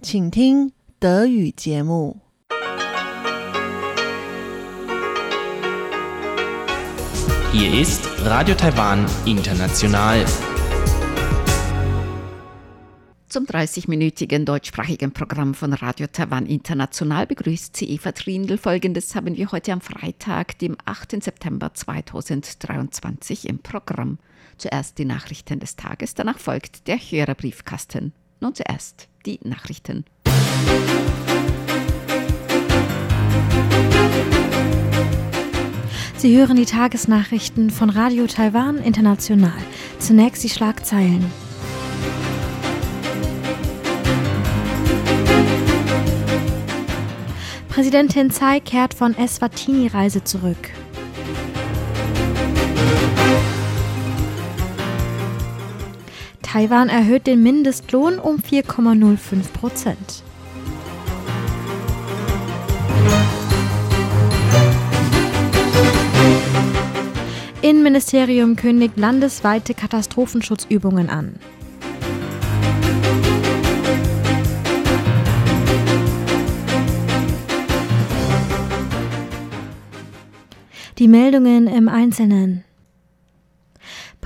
请听德语节目。Hier ist Radio Taiwan International. Zum 30-minütigen deutschsprachigen Programm von Radio Taiwan International begrüßt sie Eva Trindl. Folgendes haben wir heute am Freitag, dem 8. September 2023 im Programm. Zuerst die Nachrichten des Tages, danach folgt der Hörerbriefkasten. Nun zuerst die Nachrichten. Sie hören die Tagesnachrichten von Radio Taiwan International. Zunächst die Schlagzeilen. Präsidentin Tsai kehrt von Eswatini-Reise zurück. Taiwan erhöht den Mindestlohn um 4,05 Prozent. Innenministerium kündigt landesweite Katastrophenschutzübungen an. Die Meldungen im Einzelnen.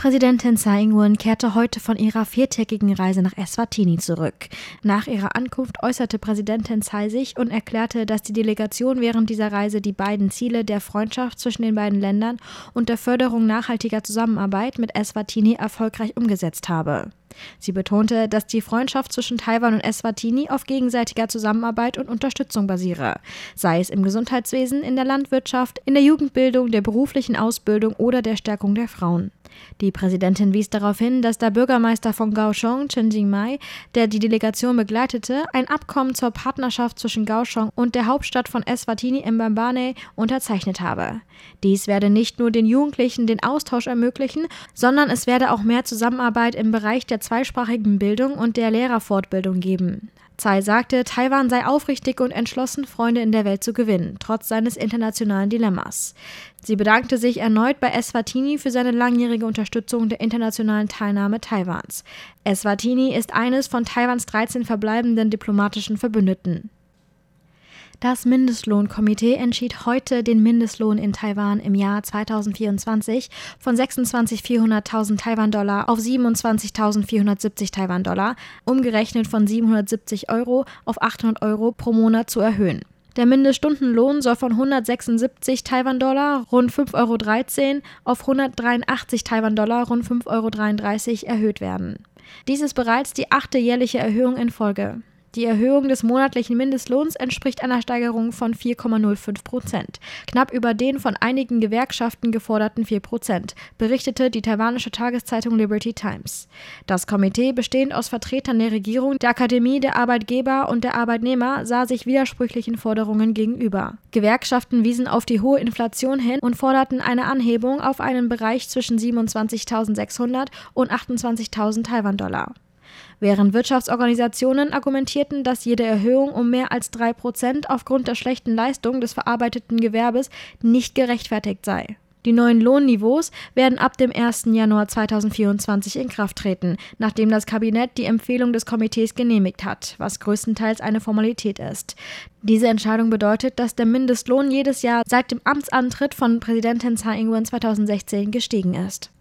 Präsidentin Tsai Ing-wen kehrte heute von ihrer viertägigen Reise nach Eswatini zurück. Nach ihrer Ankunft äußerte Präsidentin Tsai sich und erklärte, dass die Delegation während dieser Reise die beiden Ziele der Freundschaft zwischen den beiden Ländern und der Förderung nachhaltiger Zusammenarbeit mit Eswatini erfolgreich umgesetzt habe. Sie betonte, dass die Freundschaft zwischen Taiwan und Eswatini auf gegenseitiger Zusammenarbeit und Unterstützung basiere, sei es im Gesundheitswesen, in der Landwirtschaft, in der Jugendbildung, der beruflichen Ausbildung oder der Stärkung der Frauen. Die Präsidentin wies darauf hin, dass der Bürgermeister von Kaohsiung, Chen Jingmai, der die Delegation begleitete, ein Abkommen zur Partnerschaft zwischen Kaohsiung und der Hauptstadt von Eswatini Mbambane unterzeichnet habe. Dies werde nicht nur den Jugendlichen den Austausch ermöglichen, sondern es werde auch mehr Zusammenarbeit im Bereich der zweisprachigen Bildung und der Lehrerfortbildung geben. Tsai sagte, Taiwan sei aufrichtig und entschlossen, Freunde in der Welt zu gewinnen, trotz seines internationalen Dilemmas. Sie bedankte sich erneut bei Eswatini für seine langjährige Unterstützung der internationalen Teilnahme Taiwans. Eswatini ist eines von Taiwans 13 verbleibenden diplomatischen Verbündeten. Das Mindestlohnkomitee entschied heute, den Mindestlohn in Taiwan im Jahr 2024 von 26.400.000 Taiwan-Dollar auf 27.470 Taiwan-Dollar, umgerechnet von 770 Euro auf 800 Euro pro Monat zu erhöhen. Der Mindeststundenlohn soll von 176 Taiwan-Dollar, rund 5,13 Euro, auf 183 Taiwan-Dollar, rund 5,33 Euro erhöht werden. Dies ist bereits die achte jährliche Erhöhung in Folge. Die Erhöhung des monatlichen Mindestlohns entspricht einer Steigerung von 4,05 Prozent, knapp über den von einigen Gewerkschaften geforderten 4 Prozent, berichtete die taiwanische Tageszeitung Liberty Times. Das Komitee, bestehend aus Vertretern der Regierung, der Akademie, der Arbeitgeber und der Arbeitnehmer, sah sich widersprüchlichen Forderungen gegenüber. Gewerkschaften wiesen auf die hohe Inflation hin und forderten eine Anhebung auf einen Bereich zwischen 27.600 und 28.000 Taiwan-Dollar während Wirtschaftsorganisationen argumentierten, dass jede Erhöhung um mehr als drei Prozent aufgrund der schlechten Leistung des verarbeiteten Gewerbes nicht gerechtfertigt sei. Die neuen Lohnniveaus werden ab dem 1. Januar 2024 in Kraft treten, nachdem das Kabinett die Empfehlung des Komitees genehmigt hat, was größtenteils eine Formalität ist. Diese Entscheidung bedeutet, dass der Mindestlohn jedes Jahr seit dem Amtsantritt von Präsidentin Tsai Ing-wen 2016 gestiegen ist.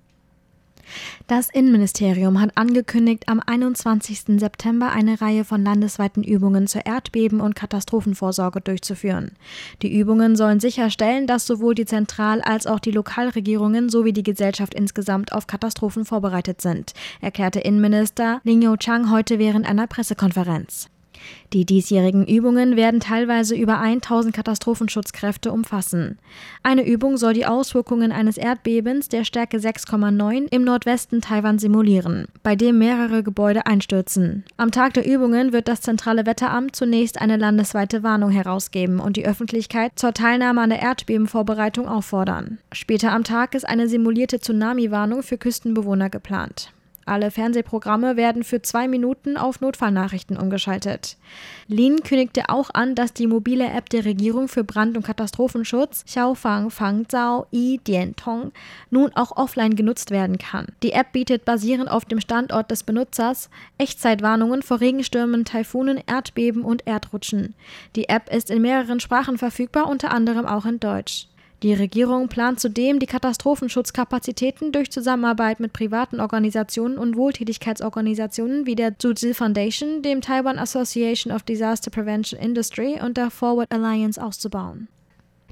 Das Innenministerium hat angekündigt, am 21. September eine Reihe von landesweiten Übungen zur Erdbeben- und Katastrophenvorsorge durchzuführen. Die Übungen sollen sicherstellen, dass sowohl die Zentral- als auch die Lokalregierungen sowie die Gesellschaft insgesamt auf Katastrophen vorbereitet sind, erklärte Innenminister Ling Yo-chang heute während einer Pressekonferenz. Die diesjährigen Übungen werden teilweise über 1000 Katastrophenschutzkräfte umfassen. Eine Übung soll die Auswirkungen eines Erdbebens der Stärke 6,9 im Nordwesten Taiwan simulieren, bei dem mehrere Gebäude einstürzen. Am Tag der Übungen wird das zentrale Wetteramt zunächst eine landesweite Warnung herausgeben und die Öffentlichkeit zur Teilnahme an der Erdbebenvorbereitung auffordern. Später am Tag ist eine simulierte Tsunami-Warnung für Küstenbewohner geplant. Alle Fernsehprogramme werden für zwei Minuten auf Notfallnachrichten umgeschaltet. Lin kündigte auch an, dass die mobile App der Regierung für Brand- und Katastrophenschutz Xiaofang Fang Zhao Yi Dian Tong nun auch offline genutzt werden kann. Die App bietet basierend auf dem Standort des Benutzers Echtzeitwarnungen vor Regenstürmen, Taifunen, Erdbeben und Erdrutschen. Die App ist in mehreren Sprachen verfügbar, unter anderem auch in Deutsch. Die Regierung plant zudem, die Katastrophenschutzkapazitäten durch Zusammenarbeit mit privaten Organisationen und Wohltätigkeitsorganisationen wie der Zhuzi Foundation, dem Taiwan Association of Disaster Prevention Industry und der Forward Alliance auszubauen.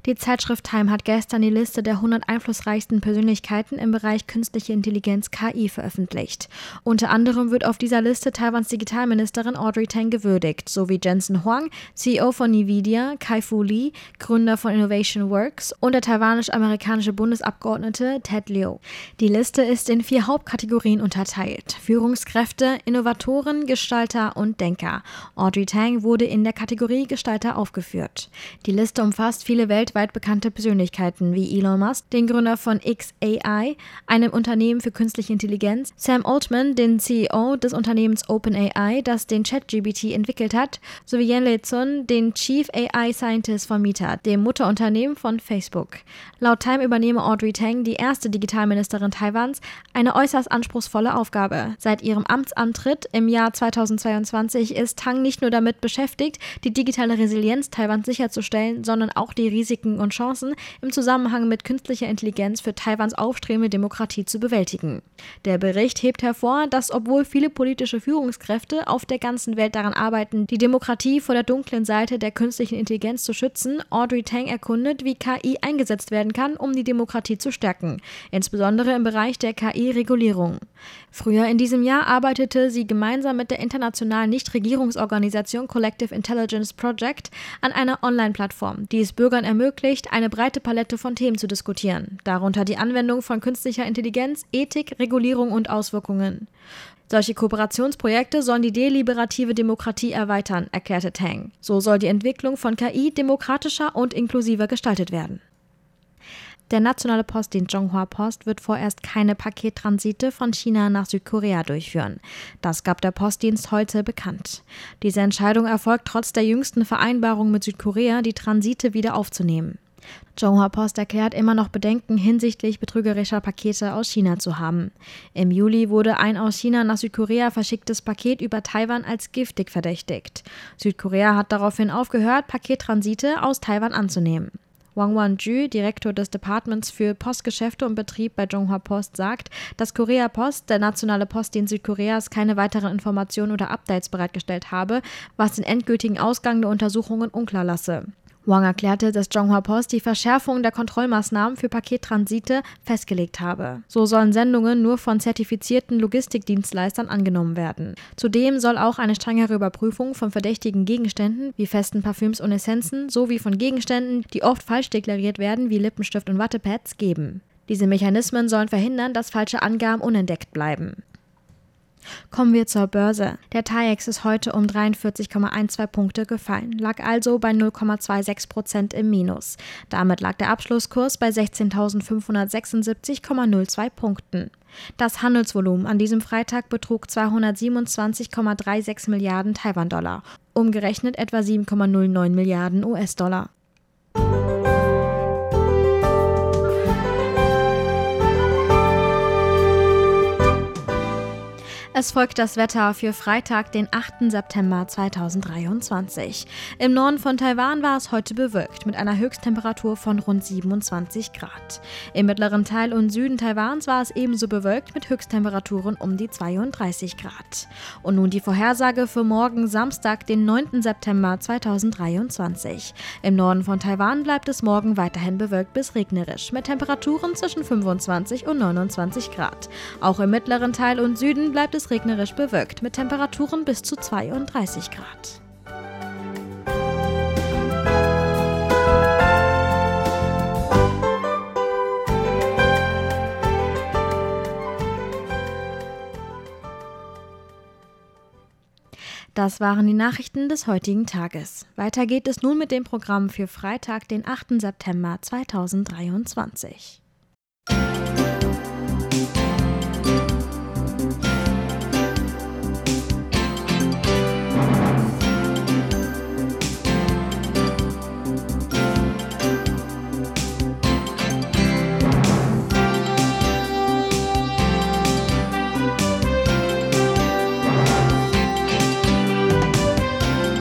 Die Zeitschrift Time hat gestern die Liste der 100 einflussreichsten Persönlichkeiten im Bereich künstliche Intelligenz KI veröffentlicht. Unter anderem wird auf dieser Liste Taiwans Digitalministerin Audrey Tang gewürdigt, sowie Jensen Huang, CEO von Nvidia, Kai-Fu Lee, Gründer von Innovation Works und der taiwanisch-amerikanische Bundesabgeordnete Ted Liu. Die Liste ist in vier Hauptkategorien unterteilt: Führungskräfte, Innovatoren, Gestalter und Denker. Audrey Tang wurde in der Kategorie Gestalter aufgeführt. Die Liste umfasst viele Welt weltweit bekannte Persönlichkeiten wie Elon Musk, den Gründer von XAI, einem Unternehmen für künstliche Intelligenz, Sam Altman, den CEO des Unternehmens OpenAI, das den ChatGPT entwickelt hat, sowie Yan Lei-Zun, den Chief AI Scientist von Meta, dem Mutterunternehmen von Facebook. Laut Time übernehme Audrey Tang, die erste Digitalministerin Taiwans, eine äußerst anspruchsvolle Aufgabe. Seit ihrem Amtsantritt im Jahr 2022 ist Tang nicht nur damit beschäftigt, die digitale Resilienz Taiwans sicherzustellen, sondern auch die Risiken Risiken und Chancen im Zusammenhang mit künstlicher Intelligenz für Taiwans aufstrebende Demokratie zu bewältigen. Der Bericht hebt hervor, dass obwohl viele politische Führungskräfte auf der ganzen Welt daran arbeiten, die Demokratie vor der dunklen Seite der künstlichen Intelligenz zu schützen, Audrey Tang erkundet, wie KI eingesetzt werden kann, um die Demokratie zu stärken, insbesondere im Bereich der KI-Regulierung. Früher in diesem Jahr arbeitete sie gemeinsam mit der internationalen Nichtregierungsorganisation Collective Intelligence Project an einer Online-Plattform, die es Bürgern ermöglicht, eine breite Palette von Themen zu diskutieren, darunter die Anwendung von künstlicher Intelligenz, Ethik, Regulierung und Auswirkungen. Solche Kooperationsprojekte sollen die deliberative Demokratie erweitern, erklärte Tang. So soll die Entwicklung von KI demokratischer und inklusiver gestaltet werden. Der nationale Postdienst Zhonghua Post wird vorerst keine Pakettransite von China nach Südkorea durchführen. Das gab der Postdienst heute bekannt. Diese Entscheidung erfolgt trotz der jüngsten Vereinbarung mit Südkorea, die Transite wieder aufzunehmen. Zhonghua Post erklärt immer noch Bedenken hinsichtlich betrügerischer Pakete aus China zu haben. Im Juli wurde ein aus China nach Südkorea verschicktes Paket über Taiwan als giftig verdächtigt. Südkorea hat daraufhin aufgehört, Pakettransite aus Taiwan anzunehmen. Wang Wanju, Direktor des Departments für Postgeschäfte und Betrieb bei Zhonghua Post, sagt, dass Korea Post, der nationale Postdienst Südkoreas, keine weiteren Informationen oder Updates bereitgestellt habe, was den endgültigen Ausgang der Untersuchungen unklar lasse. Wang erklärte, dass Zhonghua Post die Verschärfung der Kontrollmaßnahmen für Pakettransite festgelegt habe. So sollen Sendungen nur von zertifizierten Logistikdienstleistern angenommen werden. Zudem soll auch eine strengere Überprüfung von verdächtigen Gegenständen wie festen Parfüms und Essenzen sowie von Gegenständen, die oft falsch deklariert werden, wie Lippenstift und Wattepads, geben. Diese Mechanismen sollen verhindern, dass falsche Angaben unentdeckt bleiben. Kommen wir zur Börse. Der TAIEX ist heute um 43,12 Punkte gefallen, lag also bei 0,26 Prozent im Minus. Damit lag der Abschlusskurs bei 16.576,02 Punkten. Das Handelsvolumen an diesem Freitag betrug 227,36 Milliarden Taiwan-Dollar, umgerechnet etwa 7,09 Milliarden US-Dollar. Es folgt das Wetter für Freitag, den 8. September 2023. Im Norden von Taiwan war es heute bewölkt mit einer Höchsttemperatur von rund 27 Grad. Im mittleren Teil und Süden Taiwans war es ebenso bewölkt mit Höchsttemperaturen um die 32 Grad. Und nun die Vorhersage für morgen Samstag, den 9. September 2023. Im Norden von Taiwan bleibt es morgen weiterhin bewölkt bis regnerisch mit Temperaturen zwischen 25 und 29 Grad. Auch im mittleren Teil und Süden bleibt es es regnerisch bewölkt mit Temperaturen bis zu 32 Grad. Das waren die Nachrichten des heutigen Tages. Weiter geht es nun mit dem Programm für Freitag, den 8. September 2023.